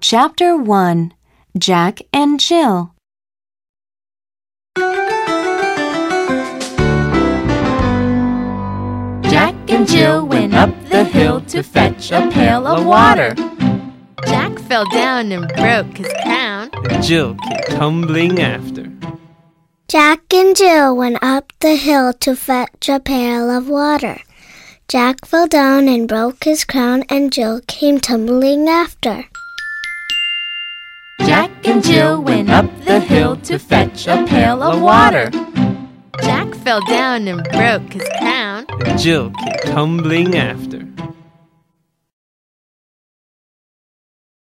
Chapter 1 Jack and Jill Jack and Jill went up the hill to fetch a pail of water. Jack fell down and broke his crown. Jill came tumbling after. Jack and Jill went up the hill to fetch a pail of water. Jack fell down and broke his crown, and Jill came tumbling after. Jack and Jill went up the hill to fetch a pail of water. Jack fell down and broke his crown. Jill came tumbling after.